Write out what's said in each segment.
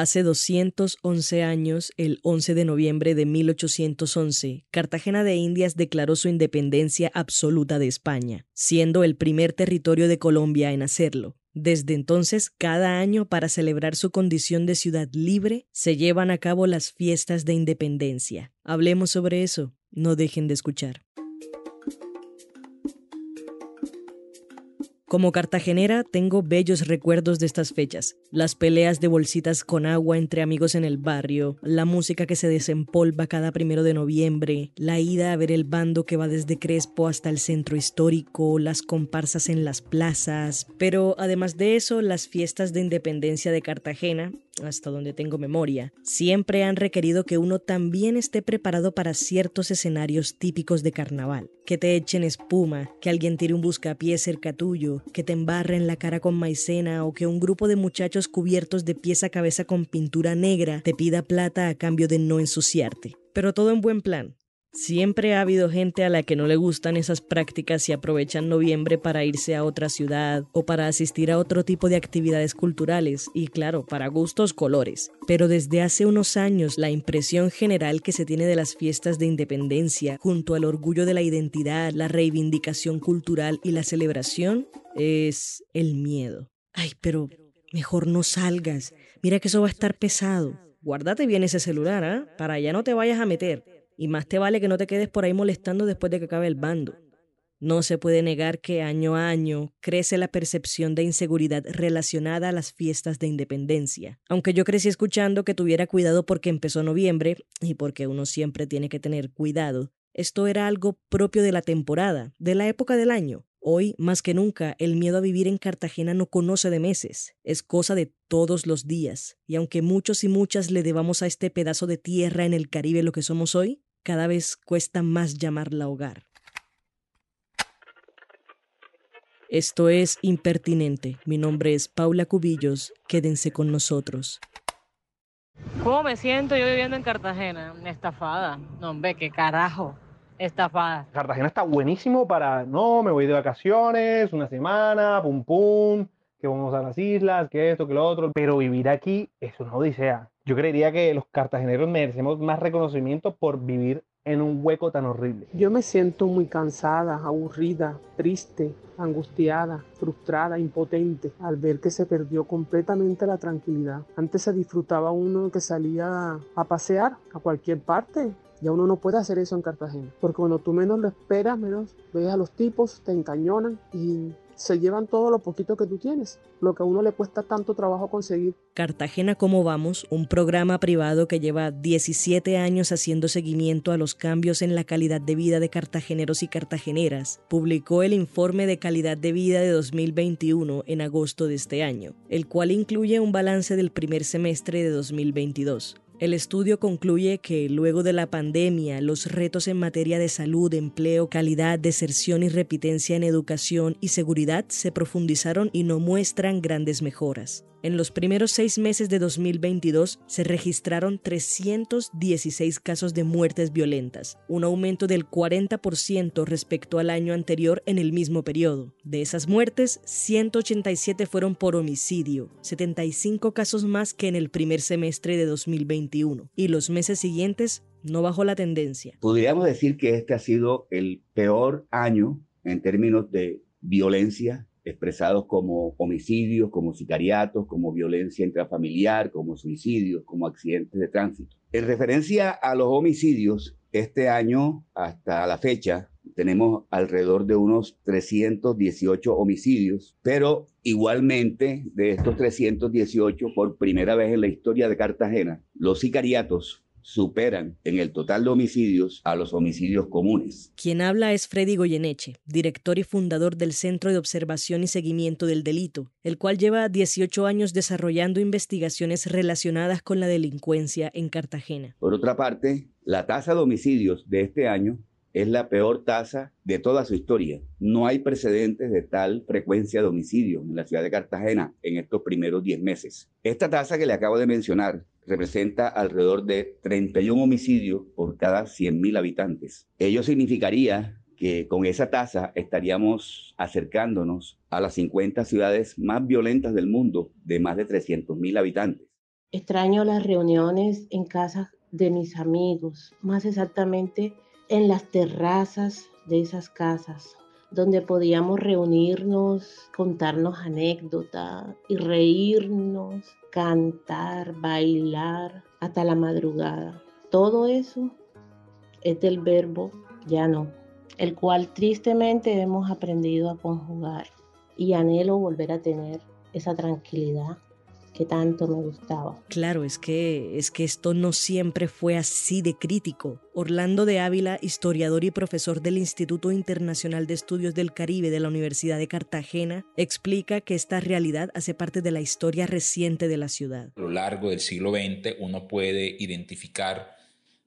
Hace 211 años, el 11 de noviembre de 1811, Cartagena de Indias declaró su independencia absoluta de España, siendo el primer territorio de Colombia en hacerlo. Desde entonces, cada año, para celebrar su condición de ciudad libre, se llevan a cabo las fiestas de independencia. Hablemos sobre eso. No dejen de escuchar. Como cartagenera tengo bellos recuerdos de estas fechas. Las peleas de bolsitas con agua entre amigos en el barrio, la música que se desempolva cada primero de noviembre, la ida a ver el bando que va desde Crespo hasta el centro histórico, las comparsas en las plazas. Pero además de eso, las fiestas de independencia de Cartagena, hasta donde tengo memoria, siempre han requerido que uno también esté preparado para ciertos escenarios típicos de carnaval. Que te echen espuma, que alguien tire un buscapié cerca tuyo, que te embarren la cara con maicena o que un grupo de muchachos cubiertos de pies a cabeza con pintura negra te pida plata a cambio de no ensuciarte. Pero todo en buen plan. Siempre ha habido gente a la que no le gustan esas prácticas y aprovechan noviembre para irse a otra ciudad o para asistir a otro tipo de actividades culturales y claro, para gustos colores. Pero desde hace unos años la impresión general que se tiene de las fiestas de independencia junto al orgullo de la identidad, la reivindicación cultural y la celebración es el miedo. Ay, pero mejor no salgas. Mira que eso va a estar pesado. Guárdate bien ese celular, ¿ah? Para allá no te vayas a meter. Y más te vale que no te quedes por ahí molestando después de que acabe el bando. No se puede negar que año a año crece la percepción de inseguridad relacionada a las fiestas de independencia. Aunque yo crecí escuchando que tuviera cuidado porque empezó noviembre y porque uno siempre tiene que tener cuidado, esto era algo propio de la temporada, de la época del año. Hoy, más que nunca, el miedo a vivir en Cartagena no conoce de meses, es cosa de todos los días, y aunque muchos y muchas le debamos a este pedazo de tierra en el Caribe lo que somos hoy, cada vez cuesta más llamarla hogar. Esto es Impertinente. Mi nombre es Paula Cubillos. Quédense con nosotros. ¿Cómo me siento yo viviendo en Cartagena? Estafada. No, hombre, qué carajo. Estafada. Cartagena está buenísimo para, no, me voy de vacaciones, una semana, pum pum, que vamos a las islas, que esto, que lo otro. Pero vivir aquí es una odisea. Yo creería que los cartageneros merecemos más reconocimiento por vivir en un hueco tan horrible. Yo me siento muy cansada, aburrida, triste, angustiada, frustrada, impotente al ver que se perdió completamente la tranquilidad. Antes se disfrutaba uno que salía a pasear a cualquier parte. Ya uno no puede hacer eso en Cartagena, porque cuando tú menos lo esperas, menos ves a los tipos, te encañonan y se llevan todo lo poquito que tú tienes, lo que a uno le cuesta tanto trabajo conseguir. Cartagena Cómo Vamos, un programa privado que lleva 17 años haciendo seguimiento a los cambios en la calidad de vida de cartageneros y cartageneras, publicó el informe de calidad de vida de 2021 en agosto de este año, el cual incluye un balance del primer semestre de 2022. El estudio concluye que luego de la pandemia, los retos en materia de salud, empleo, calidad, deserción y repitencia en educación y seguridad se profundizaron y no muestran grandes mejoras. En los primeros seis meses de 2022 se registraron 316 casos de muertes violentas, un aumento del 40% respecto al año anterior en el mismo periodo. De esas muertes, 187 fueron por homicidio, 75 casos más que en el primer semestre de 2021, y los meses siguientes no bajó la tendencia. Podríamos decir que este ha sido el peor año en términos de violencia expresados como homicidios, como sicariatos, como violencia intrafamiliar, como suicidios, como accidentes de tránsito. En referencia a los homicidios, este año hasta la fecha tenemos alrededor de unos 318 homicidios, pero igualmente de estos 318, por primera vez en la historia de Cartagena, los sicariatos superan en el total de homicidios a los homicidios comunes. Quien habla es Freddy Goyeneche, director y fundador del Centro de Observación y Seguimiento del Delito, el cual lleva 18 años desarrollando investigaciones relacionadas con la delincuencia en Cartagena. Por otra parte, la tasa de homicidios de este año es la peor tasa de toda su historia. No hay precedentes de tal frecuencia de homicidios en la ciudad de Cartagena en estos primeros 10 meses. Esta tasa que le acabo de mencionar representa alrededor de 31 homicidios por cada 100.000 habitantes. Ello significaría que con esa tasa estaríamos acercándonos a las 50 ciudades más violentas del mundo de más de 300.000 habitantes. Extraño las reuniones en casas de mis amigos, más exactamente en las terrazas de esas casas, donde podíamos reunirnos, contarnos anécdotas y reírnos, cantar, bailar hasta la madrugada. Todo eso es del verbo ya no, el cual tristemente hemos aprendido a conjugar y anhelo volver a tener esa tranquilidad que tanto me gustaba. Claro, es que es que esto no siempre fue así de crítico. Orlando de Ávila, historiador y profesor del Instituto Internacional de Estudios del Caribe de la Universidad de Cartagena, explica que esta realidad hace parte de la historia reciente de la ciudad. A lo largo del siglo XX uno puede identificar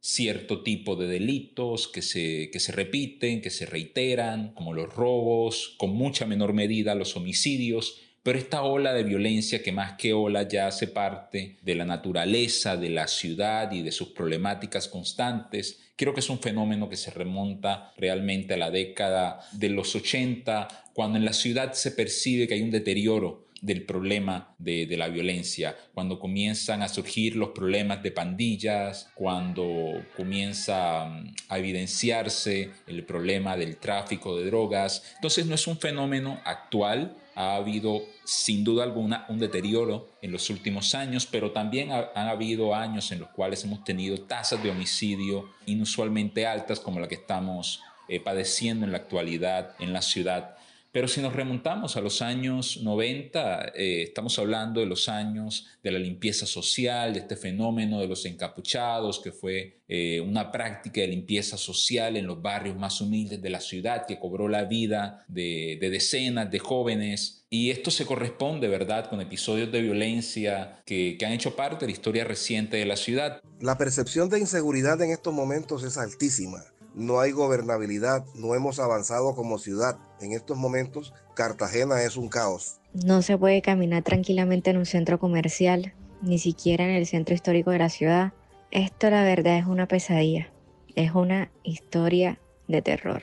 cierto tipo de delitos que se, que se repiten, que se reiteran, como los robos, con mucha menor medida los homicidios, pero esta ola de violencia que más que ola ya hace parte de la naturaleza de la ciudad y de sus problemáticas constantes, creo que es un fenómeno que se remonta realmente a la década de los 80, cuando en la ciudad se percibe que hay un deterioro del problema de, la violencia, cuando comienzan a surgir los problemas de pandillas, cuando comienza mm, a evidenciarse el problema del tráfico de drogas. Entonces no es un fenómeno actual, ha habido sin duda alguna un deterioro en los últimos años, pero también ha, han habido años en los cuales hemos tenido tasas de homicidio inusualmente altas como la que estamos eh, padeciendo en la actualidad en la ciudad. Pero si nos remontamos a los años 90, eh, estamos hablando de los años de la limpieza social, de este fenómeno de los encapuchados, que fue eh, una práctica de limpieza social en los barrios más humildes de la ciudad, que cobró la vida de, decenas de jóvenes. Y esto se corresponde, ¿verdad?, con episodios de violencia que, que han hecho parte de la historia reciente de la ciudad. La percepción de inseguridad en estos momentos es altísima no hay gobernabilidad, no hemos avanzado como ciudad. En estos momentos, Cartagena es un caos. No se puede caminar tranquilamente en un centro comercial, ni siquiera en el centro histórico de la ciudad. Esto la verdad es una pesadilla, es una historia de terror.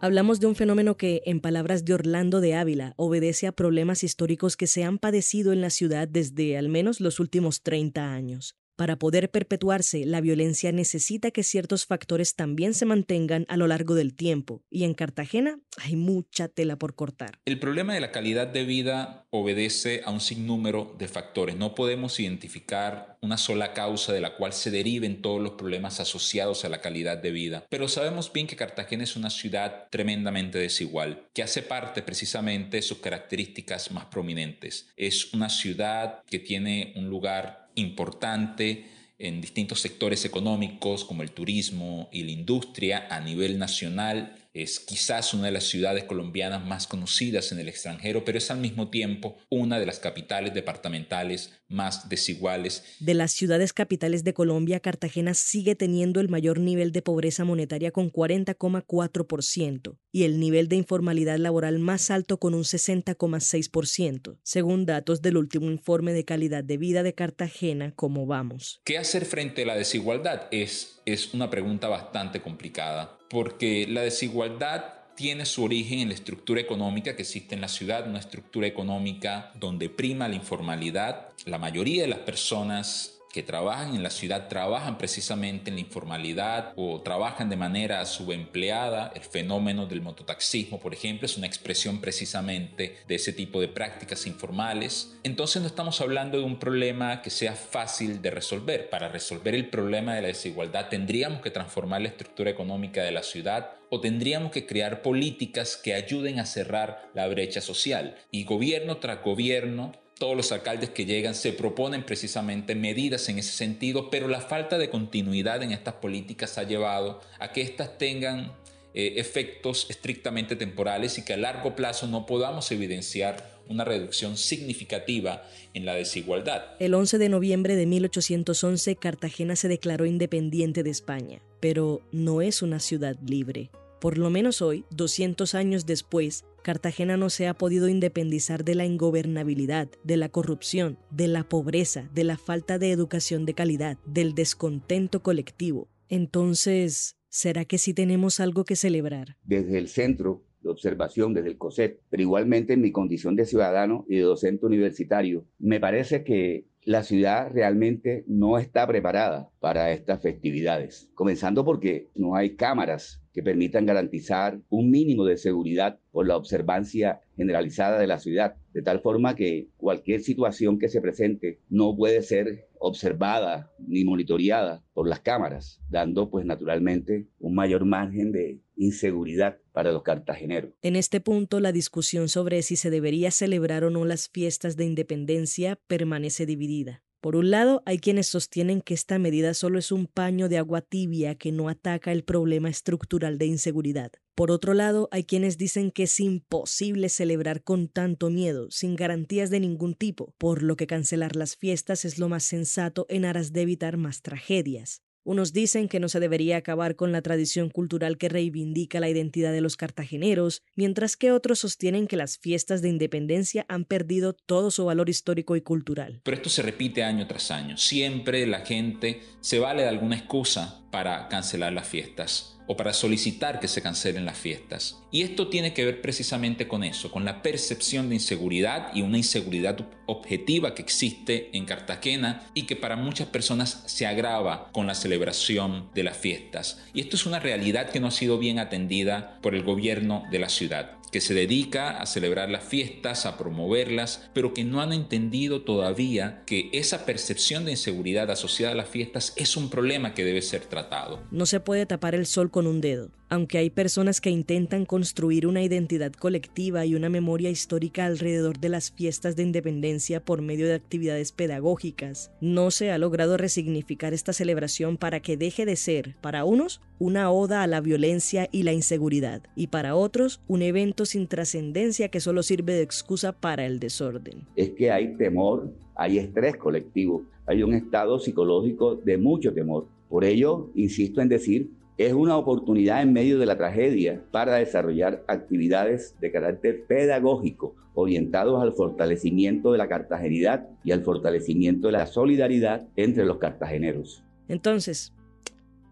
Hablamos de un fenómeno que, en palabras de Orlando de Ávila, obedece a problemas históricos que se han padecido en la ciudad desde al menos los últimos 30 años. Para poder perpetuarse, la violencia necesita que ciertos factores también se mantengan a lo largo del tiempo, y en Cartagena hay mucha tela por cortar. El problema de la calidad de vida obedece a un sinnúmero de factores. No podemos identificar una sola causa de la cual se deriven todos los problemas asociados a la calidad de vida. Pero sabemos bien que Cartagena es una ciudad tremendamente desigual, que hace parte precisamente de sus características más prominentes. Es una ciudad que tiene un lugar importante en distintos sectores económicos como el turismo y la industria a nivel nacional es quizás una de las ciudades colombianas más conocidas en el extranjero, pero es al mismo tiempo una de las capitales departamentales más desiguales. De las ciudades capitales de Colombia, Cartagena sigue teniendo el mayor nivel de pobreza monetaria con 40,4% y el nivel de informalidad laboral más alto con un 60,6%, según datos del último informe de calidad de vida de Cartagena, ¿Cómo vamos? ¿Qué hacer frente a la desigualdad? Es, es una pregunta bastante complicada porque la desigualdad tiene su origen en la estructura económica que existe en la ciudad, una estructura económica donde prima la informalidad. La mayoría de las personas que trabajan en la ciudad trabajan precisamente en la informalidad o trabajan de manera subempleada. El fenómeno del mototaxismo, por ejemplo, es una expresión precisamente de ese tipo de prácticas informales. Entonces no estamos hablando de un problema que sea fácil de resolver. Para resolver el problema de la desigualdad tendríamos que transformar la estructura económica de la ciudad o tendríamos que crear políticas que ayuden a cerrar la brecha social. Y gobierno tras gobierno todos los alcaldes que llegan se proponen precisamente medidas en ese sentido, pero la falta de continuidad en estas políticas ha llevado a que éstas tengan eh, efectos estrictamente temporales y que a largo plazo no podamos evidenciar una reducción significativa en la desigualdad. El 11 de noviembre de 1811 Cartagena se declaró independiente de España, pero no es una ciudad libre. Por lo menos hoy, 200 años después, Cartagena no se ha podido independizar de la ingobernabilidad, de la corrupción, de la pobreza, de la falta de educación de calidad, del descontento colectivo. Entonces, ¿será que sí tenemos algo que celebrar? Desde el centro de observación, desde el COSET, pero igualmente en mi condición de ciudadano y de docente universitario, me parece que la ciudad realmente no está preparada para estas festividades, comenzando porque no hay cámaras que permitan garantizar un mínimo de seguridad por la observancia generalizada de la ciudad, de tal forma que cualquier situación que se presente no puede ser observada ni monitoreada por las cámaras, dando pues naturalmente un mayor margen de inseguridad para los cartageneros. En este punto, la discusión sobre si se debería celebrar o no las fiestas de independencia permanece dividida. Por un lado, hay quienes sostienen que esta medida solo es un paño de agua tibia que no ataca el problema estructural de inseguridad. Por otro lado, hay quienes dicen que es imposible celebrar con tanto miedo, sin garantías de ningún tipo, por lo que cancelar las fiestas es lo más sensato en aras de evitar más tragedias. Unos dicen que no se debería acabar con la tradición cultural que reivindica la identidad de los cartageneros, mientras que otros sostienen que las fiestas de independencia han perdido todo su valor histórico y cultural. Pero esto se repite año tras año. Siempre la gente se vale de alguna excusa para cancelar las fiestas o para solicitar que se cancelen las fiestas. Y esto tiene que ver precisamente con eso, con la percepción de inseguridad y una inseguridad objetiva que existe en Cartagena y que para muchas personas se agrava con la celebración de las fiestas. Y esto es una realidad que no ha sido bien atendida por el gobierno de la ciudad que se dedica a celebrar las fiestas, a promoverlas, pero que no han entendido todavía que esa percepción de inseguridad asociada a las fiestas es un problema que debe ser tratado. No se puede tapar el sol con un dedo. Aunque hay personas que intentan construir una identidad colectiva y una memoria histórica alrededor de las fiestas de independencia por medio de actividades pedagógicas, no se ha logrado resignificar esta celebración para que deje de ser, para unos, una oda a la violencia y la inseguridad, y para otros, un evento sin trascendencia que solo sirve de excusa para el desorden. Es que hay temor, hay estrés colectivo, hay un estado psicológico de mucho temor. Por ello, insisto en decir es una oportunidad en medio de la tragedia para desarrollar actividades de carácter pedagógico orientados al fortalecimiento de la cartagenidad y al fortalecimiento de la solidaridad entre los cartageneros. Entonces,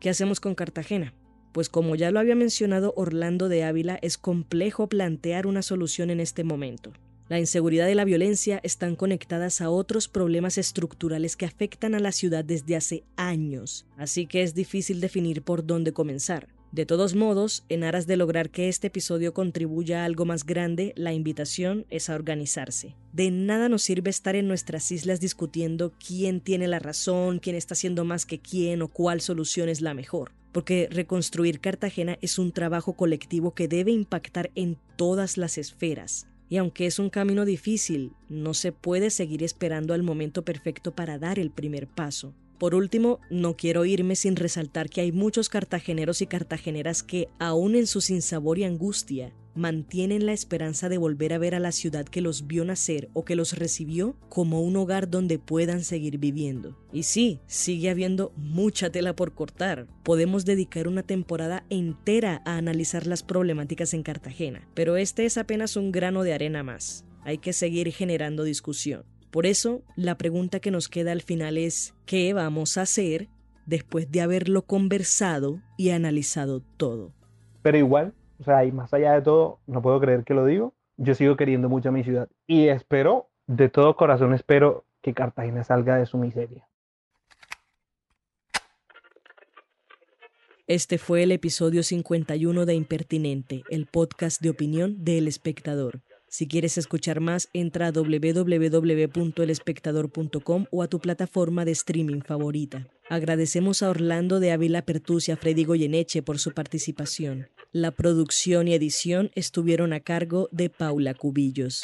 ¿qué hacemos con Cartagena? Pues como ya lo había mencionado Orlando de Ávila, es complejo plantear una solución en este momento. La inseguridad y la violencia están conectadas a otros problemas estructurales que afectan a la ciudad desde hace años, así que es difícil definir por dónde comenzar. De todos modos, en aras de lograr que este episodio contribuya a algo más grande, la invitación es a organizarse. De nada nos sirve estar en nuestras islas discutiendo quién tiene la razón, quién está haciendo más que quién o cuál solución es la mejor, porque reconstruir Cartagena es un trabajo colectivo que debe impactar en todas las esferas, y aunque es un camino difícil, no se puede seguir esperando al momento perfecto para dar el primer paso. Por último, no quiero irme sin resaltar que hay muchos cartageneros y cartageneras que, aún en su sinsabor y angustia, mantienen la esperanza de volver a ver a la ciudad que los vio nacer o que los recibió como un hogar donde puedan seguir viviendo. Y sí, sigue habiendo mucha tela por cortar. Podemos dedicar una temporada entera a analizar las problemáticas en Cartagena, pero este es apenas un grano de arena más. Hay que seguir generando discusión. Por eso, la pregunta que nos queda al final es, ¿qué vamos a hacer después de haberlo conversado y analizado todo? Pero igual, o sea, y más allá de todo, no puedo creer que lo digo, yo sigo queriendo mucho a mi ciudad. Y espero, de todo corazón espero que Cartagena salga de su miseria. Este fue el episodio 51 de Impertinente, el podcast de opinión de El Espectador. Si quieres escuchar más, entra a www.elespectador.com o a tu plataforma de streaming favorita. Agradecemos a Orlando de Ávila Pertus y a Freddy Goyeneche por su participación. La producción y edición estuvieron a cargo de Paula Cubillos.